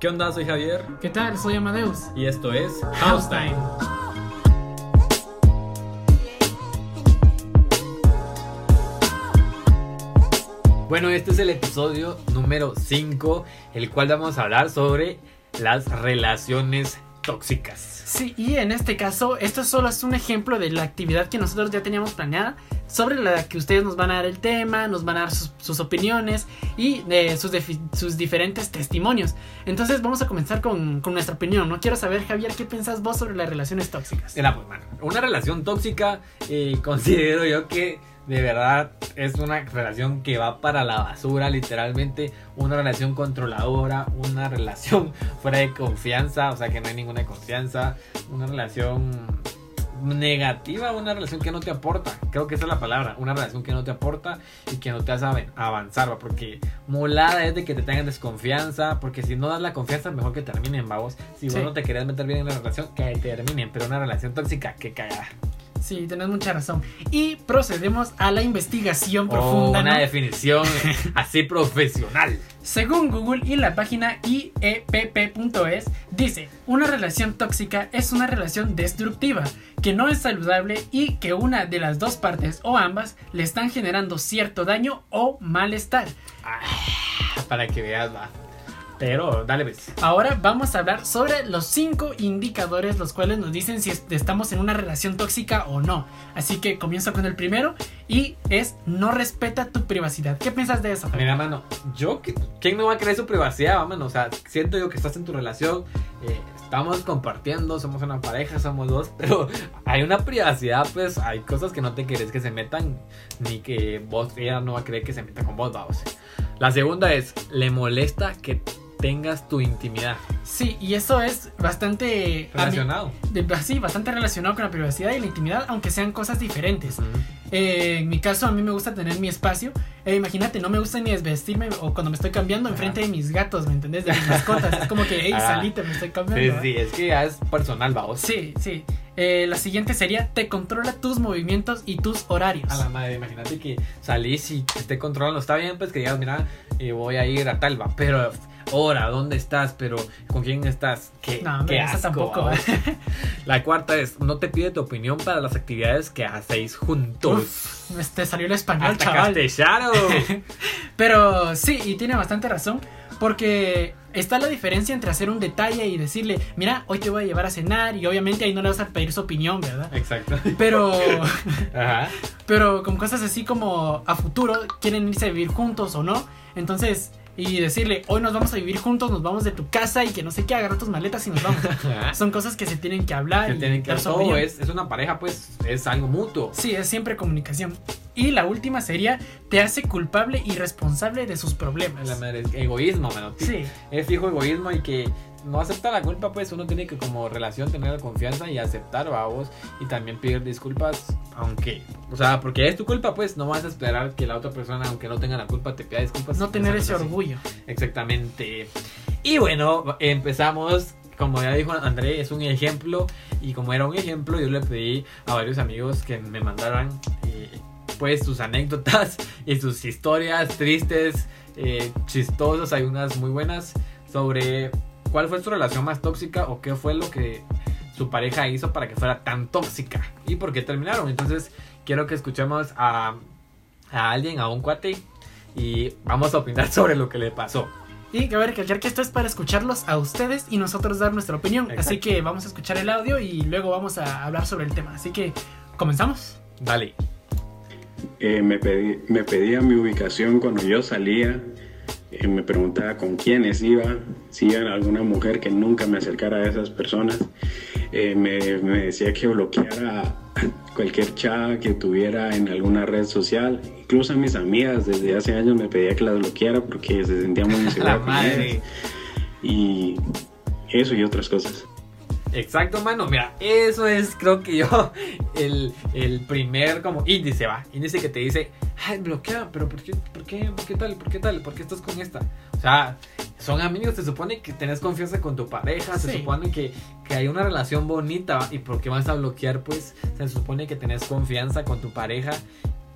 ¿Qué onda? Soy Javier. ¿Qué tal? Soy Amadeus. Y esto es House Time. Bueno, este es el episodio número 5, el cual vamos a hablar sobre las relaciones tóxicas. Sí, y en este caso, esto solo es un ejemplo de la actividad que nosotros ya teníamos planeada, sobre la que ustedes nos van a dar el tema, nos van a dar sus, opiniones y eh, sus, sus, diferentes testimonios. Entonces vamos a comenzar con, con, nuestra opinión. No quiero saber, Javier, ¿qué piensas vos sobre las relaciones tóxicas? Era, pues, una relación tóxica, eh, considero yo que de verdad es una relación que va para la basura, literalmente. Una relación controladora, una relación fuera de confianza, o sea que no hay ninguna confianza. Una relación negativa, una relación que no te aporta. Creo que esa es la palabra. Una relación que no te aporta y que no te hace avanzar, porque molada es de que te tengan desconfianza, porque si no das la confianza, mejor que terminen, vamos. Si vos no te querés meter bien en la relación, que terminen, pero una relación tóxica, que cagada. Sí, tenés mucha razón. Y procedemos a la investigación oh, profunda. Una definición así profesional. Según Google y la página IEPP.es, dice, una relación tóxica es una relación destructiva, que no es saludable y que una de las dos partes o ambas le están generando cierto daño o malestar. Ah, para que veas, va. Pero, dale, pues. Ahora vamos a hablar sobre los cinco indicadores, los cuales nos dicen si estamos en una relación tóxica o no. Así que comienzo con el primero y es no respeta tu privacidad. ¿Qué piensas de eso? Mira, mano, yo, ¿quién no va a creer su privacidad, mano? O sea, siento yo que estás en tu relación, eh, estamos compartiendo, somos una pareja, somos dos, pero hay una privacidad, pues hay cosas que no te querés que se metan, ni que vos, ella no va a creer que se meta con vos, vamos. La segunda es, le molesta que tengas tu intimidad. Sí, y eso es bastante relacionado. sí, bastante relacionado con la privacidad y la intimidad, aunque sean cosas diferentes. Eh, en mi caso, a mí me gusta tener mi espacio. Eh, imagínate, no me gusta ni desvestirme o cuando me estoy cambiando enfrente de mis gatos, ¿me entendés? De mis mascotas. es como que, hey, salite, me estoy cambiando. Sí, sí, es que ya es personal, vamos. Sí, sí. Eh, la siguiente sería, te controla tus movimientos y tus horarios. A la madre, imagínate que salís y te esté controlando. Está bien, pues que digas, mira, voy a ir a tal, va, pero hora, ¿dónde estás? Pero ¿con quién estás? ¿Qué, no, qué tampoco. La cuarta es, no te pide tu opinión para las actividades que hacéis juntos. Uf, te salió el español, chaval. Pero sí, y tiene bastante razón. Porque está la diferencia entre hacer un detalle y decirle, mira, hoy te voy a llevar a cenar y obviamente ahí no le vas a pedir su opinión, ¿verdad? Exacto. Pero, Ajá. pero con cosas así como a futuro, quieren irse a vivir juntos o no. Entonces, y decirle, hoy nos vamos a vivir juntos, nos vamos de tu casa y que no sé qué, agarra tus maletas y nos vamos. Son cosas que se tienen que hablar. Se tienen que todo es, es una pareja, pues es algo mutuo. Sí, es siempre comunicación. Y la última sería, te hace culpable y responsable de sus problemas. La madre, egoísmo, mano. Sí. Es fijo egoísmo y que no acepta la culpa, pues uno tiene que como relación tener la confianza y aceptar, vos y también pedir disculpas, aunque, o sea, porque es tu culpa, pues no vas a esperar que la otra persona, aunque no tenga la culpa, te pida disculpas. No tener ese orgullo. Exactamente. Y bueno, empezamos como ya dijo André, es un ejemplo. Y como era un ejemplo, yo le pedí a varios amigos que me mandaran eh, pues sus anécdotas y sus historias tristes, eh, chistosas. Hay unas muy buenas sobre ¿Cuál fue su relación más tóxica o qué fue lo que su pareja hizo para que fuera tan tóxica? ¿Y por qué terminaron? Entonces quiero que escuchemos a, a alguien, a un cuate, y vamos a opinar sobre lo que le pasó. Y cabe recalcar que esto es para escucharlos a ustedes y nosotros dar nuestra opinión. Así que vamos a escuchar el audio y luego vamos a hablar sobre el tema. Así que, ¿comenzamos? Dale. Eh, me, pedí, me pedía mi ubicación cuando yo salía eh, me preguntaba con quiénes iba, si iba alguna mujer que nunca me acercara a esas personas. Eh, me, me, decía que bloqueara cualquier chava que tuviera en alguna red social. Incluso a mis amigas desde hace años me pedía que las bloqueara porque se sentían muy insegura Y eso y otras cosas. Exacto, mano. Mira, eso es, creo que yo, el, el primer como índice, va. Índice que te dice, ay, bloquea, pero ¿por qué, por qué, por qué tal, por qué tal, por qué estás con esta? O sea, son amigos, se supone que tenés confianza con tu pareja, se supone que, que, hay una relación bonita, ¿va? ¿y por qué vas a bloquear? Pues se supone que tenés confianza con tu pareja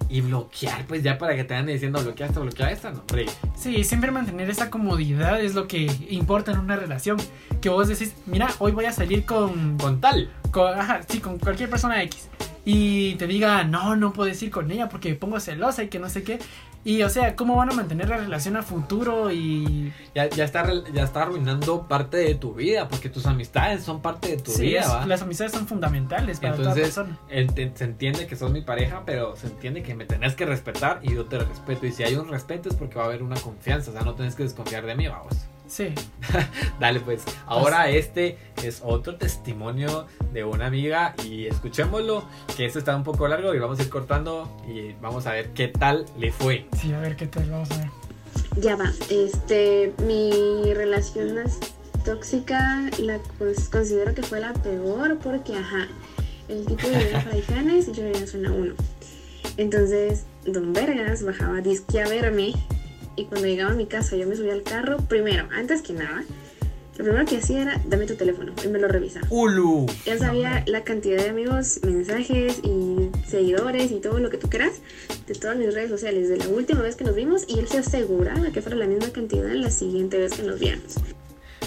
y bloquear, pues ya para que te vayan diciendo bloquea esta, bloquea esta, no, hombre. Sí, siempre mantener esa comodidad es lo que importa en una relación. Que vos decís, mira, hoy voy a salir con. Con tal. con ajá, sí, con cualquier persona X. Y te diga, no, no puedes ir con ella porque me pongo celosa y que no sé qué. Y o sea, ¿cómo van a mantener la relación a futuro? Y. Ya, ya, está, ya está arruinando parte de tu vida, porque tus amistades son parte de tu Sí, vida, es- ¿va? las amistades son fundamentales para toda Entonces, se entiende que sos mi pareja, pero se entiende que me tenés que respetar y yo te respeto. Y si hay un respeto es porque va a haber una confianza, o sea, no tenés que desconfiar de mí, vamos. Sí. Dale, pues. Ahora este es otro testimonio de una amiga y escuchémoslo, que este está un poco largo y vamos a ir cortando y vamos a ver qué tal le fue. Sí, a ver qué tal, vamos a ver. Ya va, este, mi relación más tóxica la pues, considero que fue la peor porque, ajá, el tipo vivía en y yo vivía en zona 1. Entonces, Don Vergas bajaba disque a verme y cuando llegaba a mi casa yo me subía al carro, primero, antes que nada, lo primero que hacía era, dame tu teléfono y me lo revisaba. ¡Ulu! Él sabía la cantidad de amigos, mensajes y seguidores y todo lo que tú quieras de todas mis redes sociales de la última vez que nos vimos y él se aseguraba que fuera la misma cantidad la siguiente vez que nos viéramos.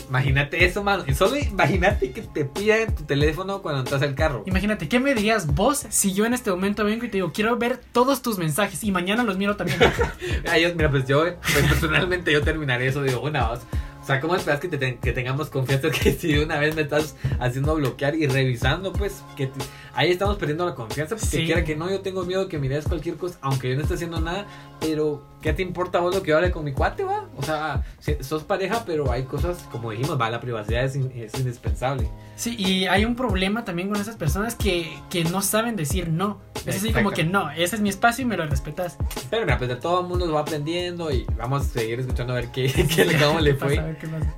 Imagínate eso, mano. Y solo imagínate que te pidan tu teléfono cuando entras al carro. Imagínate, ¿qué me dirías vos si yo en este momento vengo y te digo, quiero ver todos tus mensajes y mañana los miro también? Ah, yo- mira, pues yo, pues, personalmente yo terminaré eso de una voz. O sea, ¿cómo esperas que, te ten- que tengamos confianza que si de una vez me estás haciendo bloquear y revisando, pues, que te- ahí estamos perdiendo la confianza? Porque Sí. quiera que no, yo tengo miedo que mires cualquier cosa, aunque yo no esté haciendo nada, pero ¿qué te importa vos lo que yo hable con mi cuate, va? O sea, sos pareja, pero hay cosas, como dijimos, va, la privacidad es, in- es indispensable. Sí, y hay un problema también con esas personas que, que no saben decir no. Es así como que no, ese es mi espacio y me lo respetas. Pero mira, pues de todo el mundo lo va aprendiendo y vamos a seguir escuchando a ver qué, qué, cómo le ¿Qué pasa? A fue. ver qué pasa.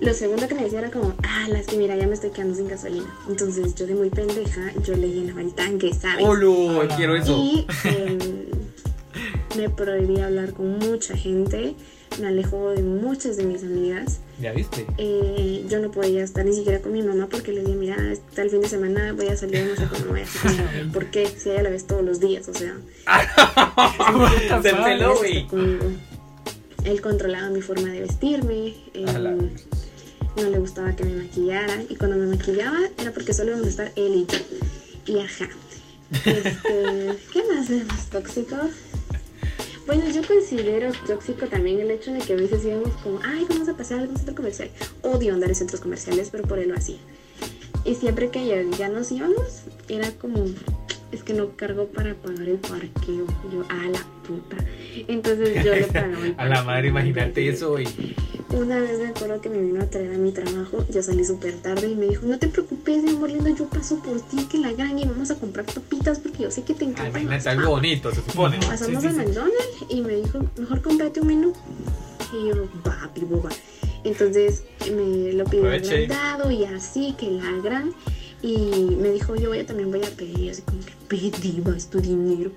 Lo segundo que me decía era como, ah, las que mira, ya me estoy quedando sin gasolina. Entonces yo de muy pendeja, yo le llenaba el tanque, ¿sabes? ¡Olo! Hola. Quiero eso. Y em, me prohibía hablar con mucha gente, me alejó de muchas de mis amigas. ¿Ya viste? Eh, yo no podía estar ni siquiera con mi mamá porque le dije, mira, hasta el fin de semana voy a salir, no sé cómo voy a hacer. ¿Por qué? Si ella la ves todos los días, o sea. Se peló, güey. Él controlaba mi forma de vestirme. eh, no le gustaba que me maquillara. Y cuando me maquillaba era porque solo íbamos a estar él y yo. Y ajá. Este, ¿Qué más es más tóxico? Bueno, yo considero tóxico también el hecho de que a veces íbamos como, ay, vamos a pasar a algún centro comercial. Odio andar en centros comerciales, pero por él lo hacía. Y siempre que ya, ya nos íbamos, era como, es que no cargo para pagar el parqueo. Yo, a la puta. Entonces yo le pagaba el A la madre, imagínate eso, y Una vez me acuerdo que me vino a traer a mi trabajo, yo salí súper tarde y me dijo, no te preocupes, mi amor lindo, yo paso por ti, que la gran y vamos a comprar papitas porque yo sé que te Ah, encantan imagínate algo bonito, se supone. Pasamos Sí, sí, sí. McDonald's y me dijo, mejor cómprate un menú. Y yo, papi, boba. Entonces me lo pidió agrandado y así, que la gran. Y me dijo, yo voy a, también voy a pedir, así como que pedí, es tu dinero.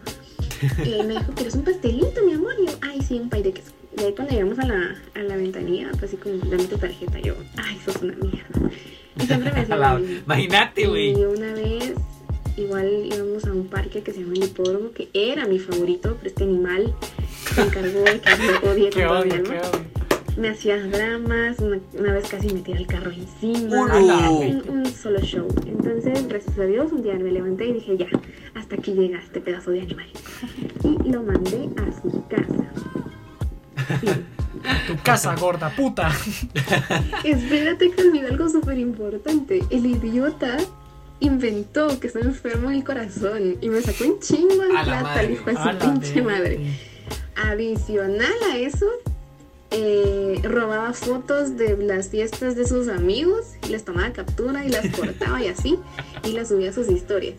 y me dijo, ¿quieres un pastelito, mi amor? Y yo, ay, sí, un pay de queso. Y ahí cuando llegamos a la, a la ventanilla, pues así como, dame tu tarjeta. Yo, ay, sos una mierda. Y siempre me A hacía la- lo mismo. Imagínate, Y güey. una vez, igual íbamos a un parque que se llama el hipódromo, que era mi favorito, pero este animal se encargó de que no podía Qué qué odio. Me hacía dramas, una, una vez casi me tiré el carro encima. Un, un solo show. Entonces, gracias a Dios, un día me levanté y dije, ya, hasta aquí llega este pedazo de animal. Y lo mandé a su casa. Tu casa, gorda puta. Espérate que olvidé algo súper importante. El idiota inventó que estaba enfermo del corazón y me sacó un chingo de plata, el hijo de A su pinche madre. Adicional a eso, eh, robaba fotos de las fiestas de sus amigos, y les tomaba captura y las cortaba y así, y las subía a sus historias.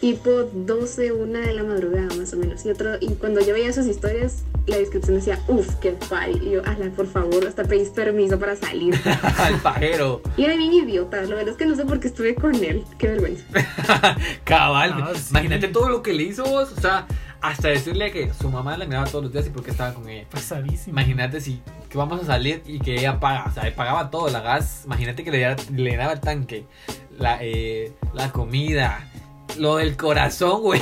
Tipo 12, una de la madrugada más o menos. Y otro, y cuando yo veía sus historias, la descripción decía, uff, qué pay. Y yo, ala, por favor, hasta pedís permiso para salir. Al pajero. Y era bien idiota, la verdad es que no sé por qué estuve con él. Qué vergüenza. Cabal. Sí. Imagínate todo lo que le hizo vos. O sea, hasta decirle que su mamá la miraba todos los días y por qué estaba con ella. Pasadísimo. Imagínate si que vamos a salir y que ella paga, o sea, pagaba todo, la gas, imagínate que le, diera- le daba el tanque, la, eh, la comida, lo del corazón, güey.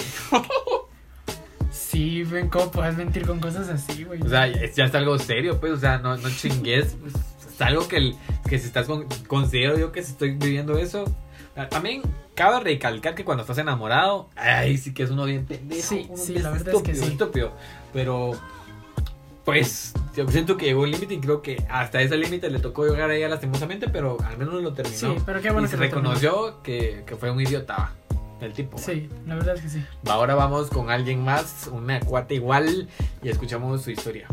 ven cómo puedes mentir con cosas así, güey. O sea, es, ya es algo serio, pues, o sea, no, no chingues. pues, es algo que, el- que si estás con, considero yo que si estoy viviendo eso. También cabe recalcar que cuando estás enamorado, ay, sí que es uno bien pendejo. Sí, uno sí, bien la verdad es que estúpido, sí. estúpido. Pero, pues, yo siento que llegó un límite y creo que hasta ese límite le tocó llegar a ella lastimosamente, pero al menos lo terminó. Sí, pero qué bueno y se que lo terminó. reconoció que, que fue un idiota, el tipo. va. Sí, la verdad es que sí. Ahora vamos con alguien más, una cuate igual, y escuchamos su historia.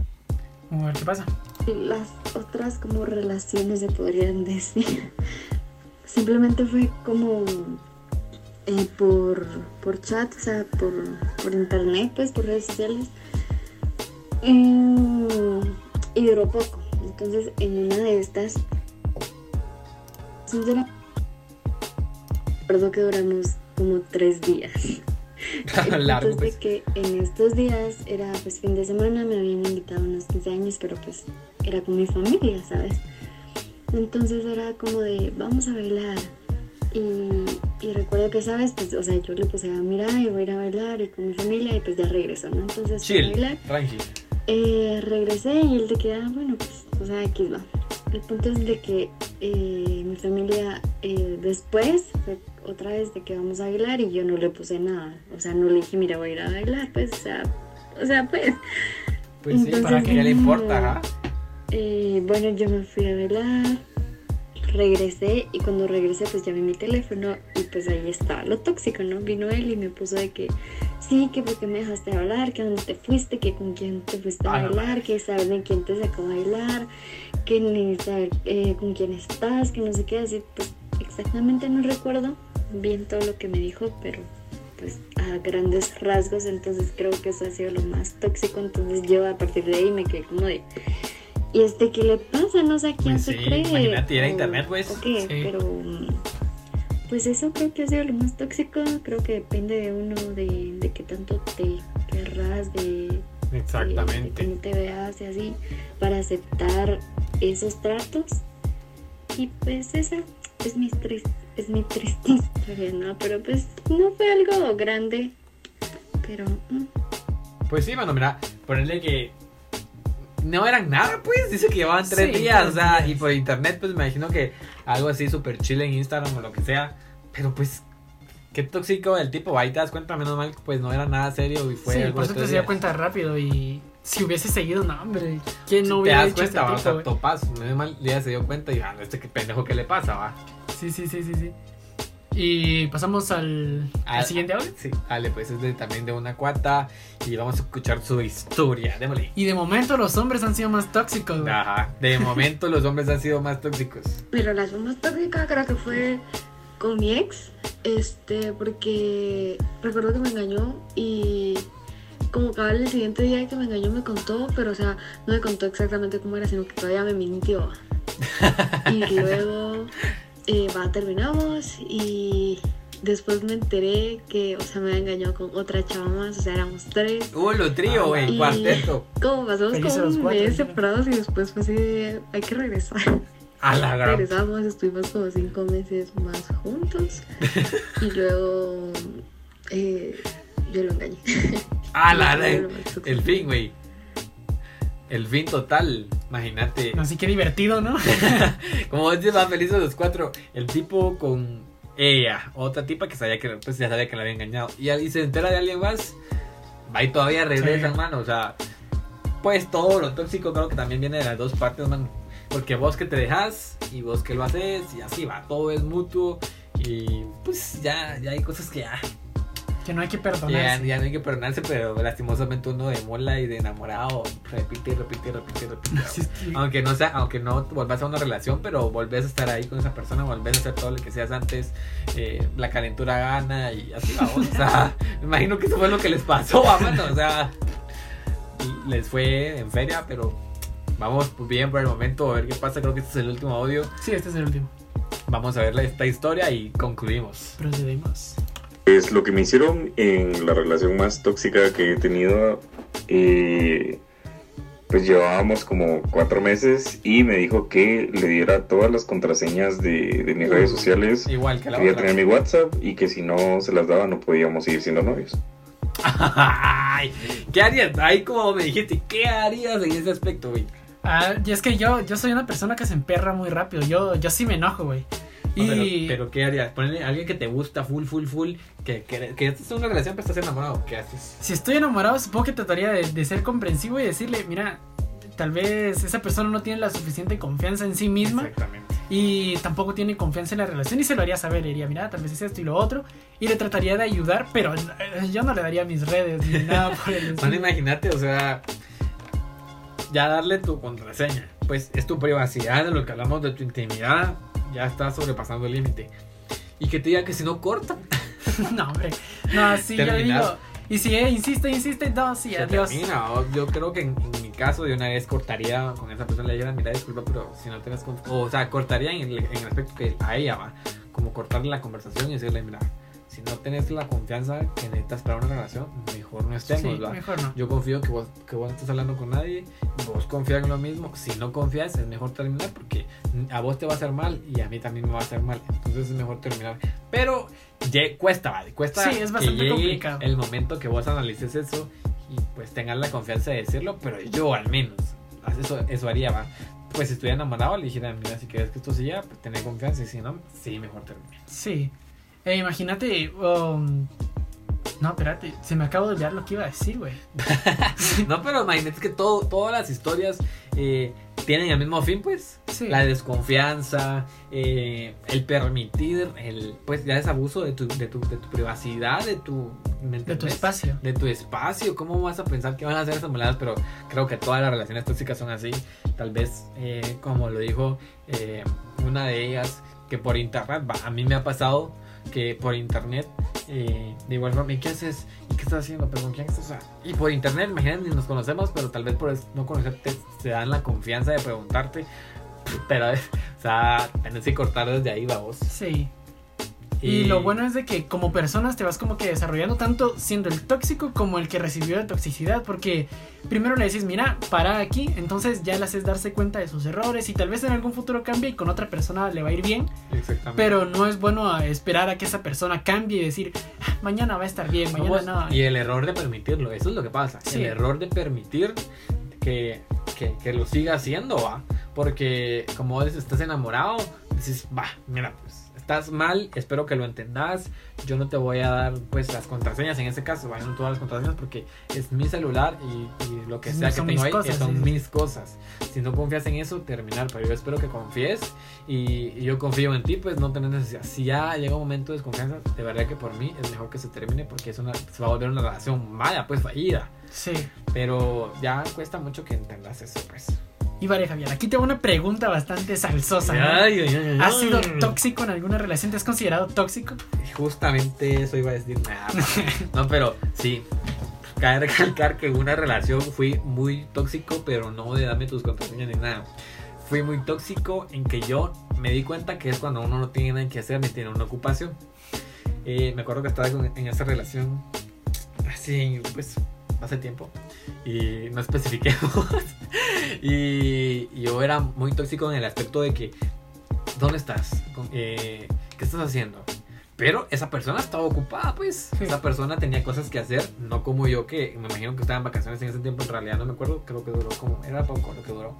Vamos a ver qué pasa. Las otras como relaciones se podrían decir. Simplemente fue como eh, por, por chat, o sea, por, por internet, pues, por redes sociales. Mm, y duró poco. Entonces, en una de estas, recuerdo que duramos como tres días. Largo, pues. de que en estos días era pues fin de semana, me habían invitado unos 15 años, pero pues era con mi familia, ¿sabes? Entonces era como de, vamos a bailar. Y, y recuerdo que, ¿sabes? Pues, o sea, yo le puse a mirar y voy a ir a bailar y con mi familia y pues ya regreso, ¿no? Entonces, fui a Chill, bailar. tranqui. Eh, regresé y él de que, ah, bueno, pues, o sea, aquí va. El punto es de que eh, mi familia eh, después fue otra vez de que vamos a bailar y yo no le puse nada. O sea, no le dije, mira, voy a ir a bailar, pues, o sea, o sea, pues. Pues sí, Entonces, para que ya le importa. Eh, bueno, yo me fui a bailar, regresé y cuando regresé pues llamé mi teléfono y pues ahí estaba lo tóxico, ¿no? Vino él y me puso de que sí, que porque me dejaste hablar, que dónde te fuiste, que con quién te fuiste a Ah, bailar, que sabes de quién te sacó a bailar, que ni saber eh, con quién estás, que no sé qué, así pues exactamente no recuerdo bien todo lo que me dijo, pero pues a grandes rasgos, entonces creo que eso ha sido lo más tóxico, entonces yo a partir de ahí me quedé como de, ¿y este qué le pasa? No sé a quién Pues se sí, cree. imagínate, internet, pues. o qué, Sí. pero pues eso creo que ha sido lo más tóxico, creo que depende de uno, de, de qué tanto te querrás, de, de- de Exactamente. cómo te veas y así, para aceptar esos tratos. Y pues esa es mi, tris- es mi triste historia, ¿no? Pero pues no fue algo grande, pero... mm, Pues sí, mano, mira, ponerle que no eran nada, pues. Dice que llevaban tres Sí, días, o sea, y por internet, pues me imagino que algo así súper chill en Instagram o lo que sea. Pero pues, qué tóxico el tipo, ahí te das cuenta, menos mal, pues no era nada serio y fue sí, algo por eso te tres se dio días. cuenta rápido y si hubiese seguido, no, hombre, ¿quién no te hubiera das hecho este cuenta, va, o sea, topas, menos mal, ya se dio cuenta y, ah, este pendejo, ¿qué le pasa, va? Sí, sí, sí, sí, sí. Y pasamos al, al Al- siguiente audio. Sí, dale, pues es de- también de una cuata y vamos a escuchar su historia, démosle. Y de momento los hombres han sido más tóxicos, güey. Ajá, de momento los hombres han sido más tóxicos. Mi relación más tóxica creo que fue con mi ex, este, porque recuerdo que me engañó y como cabal el siguiente día que me engañó me contó, pero o sea, no me contó exactamente cómo era, sino que todavía me mintió. Y luego, eh, va, terminamos y después me enteré que, o sea, me había engañado con otra chava más, o sea, éramos tres. Uh, lo trío, güey, cuarteto. Como pasamos como un cuatro, mes separados y después fue así de, hay que regresar. A la gran. Regresamos, estuvimos como cinco meses más juntos y luego eh, yo lo engañé. A la gran. El fin, güey. El fin total. Imagínate. Así que divertido, ¿no? Como dices, más felices los cuatro. El tipo con ella, otra tipa que sabía que pues ya sabía que la había engañado. Y, y se entera de alguien más. Va y todavía regresa, Sí. hermano. O sea, pues todo lo tóxico creo que también viene de las dos partes, man. Porque vos que te dejas y vos que lo haces y así va, todo es mutuo. Y pues ya, ya hay cosas que ya, que no hay que ya, perdonarse. ya no hay que perdonarse, pero lastimosamente uno de mola y de enamorado repite, repite, repite, repite. Sí, sí. Aunque no sea, aunque no volvás a una relación, pero volvés a estar ahí con esa persona, volvés a hacer todo lo que seas antes, eh, la calentura gana y así vamos. O sea, me imagino que eso fue lo que les pasó, mano. O sea, les fue en feria, pero vamos bien por el momento, a ver qué pasa. Creo que este es el último audio. Sí, este es el último. Vamos a ver esta historia y concluimos. Procedemos. Pues lo que me hicieron en la relación más tóxica que he tenido, eh, pues llevábamos como cuatro meses y me dijo que le diera todas las contraseñas de, de mis redes sociales. Igual que la Quería otra. tener mi WhatsApp y que si no se las daba no podíamos seguir siendo novios. Ay, ¿Qué harías? Ahí como me dijiste, ¿qué harías en ese aspecto, güey? Ah, y es que yo, yo soy una persona que se emperra muy rápido. Yo, yo sí me enojo, güey. Pero, ¿qué harías? Ponle a alguien que te gusta full, full, full, que, que, que estás en una relación pero estás enamorado, ¿qué haces? si estoy enamorado, supongo que trataría de, de ser comprensivo y decirle, mira, tal vez esa persona no tiene la suficiente confianza en sí misma Exactamente. y tampoco tiene confianza en la relación y se lo haría saber. Le diría, mira, tal vez es esto y lo otro. Y le trataría de ayudar, pero eh, yo no le daría mis redes ni nada por el Bueno, estilo. imagínate, o sea, ya darle tu contraseña. Pues es tu privacidad, de lo que hablamos de tu intimidad, ya está sobrepasando el límite. Y que te diga que si no corta, No, hombre. No, así yo digo. Y si eh, insiste, insiste, no, sí, se adiós. termina. O Yo creo que en, en mi caso, de una vez cortaría con esa persona, le dijera, mira, disculpa, pero si no tienes conf-". O sea, cortaría en el, en el aspecto que a ella va. Como cortarle la conversación y decirle, mira, si no tienes la confianza que necesitas para una relación, mejor no estemos, Sí, mejor no. Yo confío que vos, que vos no estás hablando con nadie, vos confías en lo mismo. Si no confías, es mejor terminar porque a vos te va a hacer mal y a mí también me va a hacer mal. Entonces es mejor terminar. Pero ye- cuesta, ¿vale? Cuesta Sí, es que llegue complicado. el momento que vos analices eso y pues tengas la confianza de decirlo, pero yo al menos, eso, eso haría, ¿va? Pues si estuviera enamorado, le dijera, mira, si quieres que esto siga, pues tener confianza y si no, sí, mejor terminar. Sí. Eh, imagínate. um, no, espérate, se me acaba de olvidar lo que iba a decir, güey. no, pero imagínate que todo, todas las historias eh, tienen el mismo fin, pues. Sí. La desconfianza, eh, el permitir, el pues ya es abuso de tu, de tu, de tu privacidad, de tu, ¿me De tu entendés? espacio. De tu espacio, ¿cómo vas a pensar que van a ser esas moladas? Pero creo que todas las relaciones tóxicas son así. Tal vez, eh, como lo dijo eh, una de ellas, que por internet, a mí me ha pasado que por internet, eh, de igual forma, ¿y qué haces? ¿Y qué estás haciendo? ¿Pero con quién estás? O sea, y por internet, imagínate, nos conocemos, pero tal vez por no conocerte te dan la confianza de preguntarte. Pero, o sea, tenés que cortar desde ahí, vamos. Sí. Y lo bueno es de que como personas te vas como que desarrollando tanto siendo el tóxico como el que recibió la toxicidad. Porque primero le decís, mira, para aquí. Entonces ya le haces darse cuenta de sus errores y tal vez en algún futuro cambie y con otra persona le va a ir bien. Exactamente. Pero no es bueno esperar a que esa persona cambie y decir, "Ah, mañana va a estar bien, mañana no. Y el error de permitirlo, eso es lo que pasa. Sí. El error de permitir que, que, que lo siga haciendo, va. Porque como vos estás enamorado, dices, va, mira, pues estás mal, espero que lo entendas. Yo no te voy a dar, pues, las contraseñas en ese caso, va, no todas las contraseñas porque es mi celular y, y lo que No sea que tengo ahí cosas, son sí. mis cosas. Si no confías en eso, terminar. Pero yo espero que confíes y, y yo confío en ti, pues no tenés necesidad. Si ya llega un momento de desconfianza, de verdad que por mí es mejor que se termine porque es una, se va a volver una relación mala, pues fallida. Sí. Pero ya cuesta mucho que entendas eso, pues. Y vale, Javier, aquí tengo una pregunta bastante salsosa. ¿no? Ay, ay, ay, ay. ¿Has sido tóxico en alguna relación? ¿Te has considerado tóxico? Justamente eso iba a decir. Nah, no, pero sí. Cabe recalcar que en una relación fui muy tóxico, pero no de dame tus contraseñas ni nada. Fui muy tóxico en que yo me di cuenta que es cuando uno no tiene nada que hacer ni tiene una ocupación. Eh, me acuerdo que estaba en esa relación así, pues, hace tiempo. Y no especifiqué. y yo era muy tóxico en el aspecto de que, ¿dónde estás? Eh, ¿Qué estás haciendo? Pero esa persona estaba ocupada, pues. Sí. Esa persona tenía cosas que hacer, no como yo, que me imagino que estaba en vacaciones en ese tiempo. En realidad no me acuerdo, creo que duró como. Era poco lo que duró.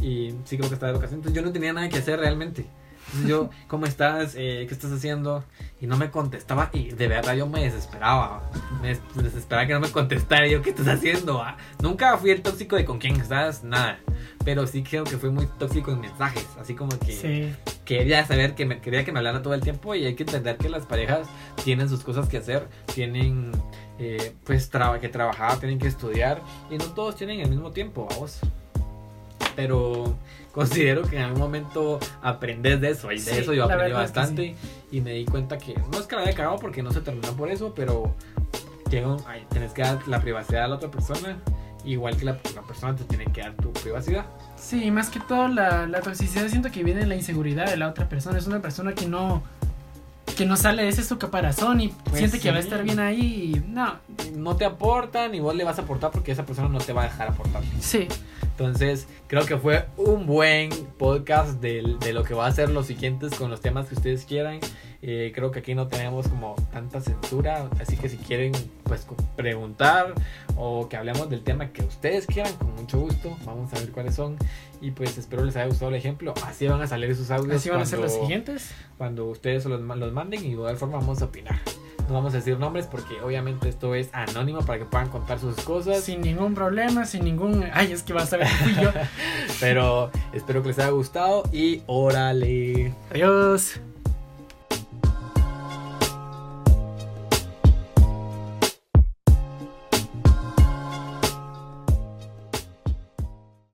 Y sí, creo que estaba de vacaciones. Entonces yo no tenía nada que hacer realmente. Entonces yo, ¿cómo estás? Eh, ¿Qué estás haciendo? Y no me contestaba. Y de verdad yo me desesperaba. Me des- desesperaba que no me contestara. Y yo, ¿qué estás haciendo? ah? Nunca fui el tóxico de con quién estás, nada. Pero sí creo que fui muy tóxico en mensajes. Así como que Sí. quería saber que me quería que me hablara todo el tiempo y hay que entender que las parejas tienen sus cosas que hacer, tienen eh, pues traba- que trabajar, tienen que estudiar y no todos tienen el mismo tiempo, vamos. Pero considero que en algún momento aprendes de eso y de Sí, eso yo aprendí verdad es que bastante y me di cuenta que no es que la haya cagado porque no se terminó por eso, pero llega tienes que dar la privacidad a la otra persona, igual que la, la persona te tiene que dar tu privacidad. Sí, más que todo la, la toxicidad siento que viene de la inseguridad de la otra persona. Es una persona que no que no sale de ese su caparazón y Pues siente que va a estar bien ahí y no. no te aporta ni vos le vas a aportar porque esa persona no te va a dejar aportar. Sí, Entonces, creo que fue un buen podcast de, de lo que va a ser los siguientes con los temas que ustedes quieran. Eh, creo que aquí no tenemos como tanta censura, así que si quieren pues preguntar o que hablemos del tema que ustedes quieran, con mucho gusto, vamos a ver cuáles son. Y pues espero les haya gustado el ejemplo. Así van a salir esos audios. Así van a ser los siguientes. Cuando ustedes los, los manden y de igual forma vamos a opinar. No vamos a decir nombres porque obviamente esto es anónimo para que puedan contar sus cosas. Sin ningún problema, sin ningún... Ay, es que vas a ver fui yo. Pero espero que les haya gustado y órale. Adiós.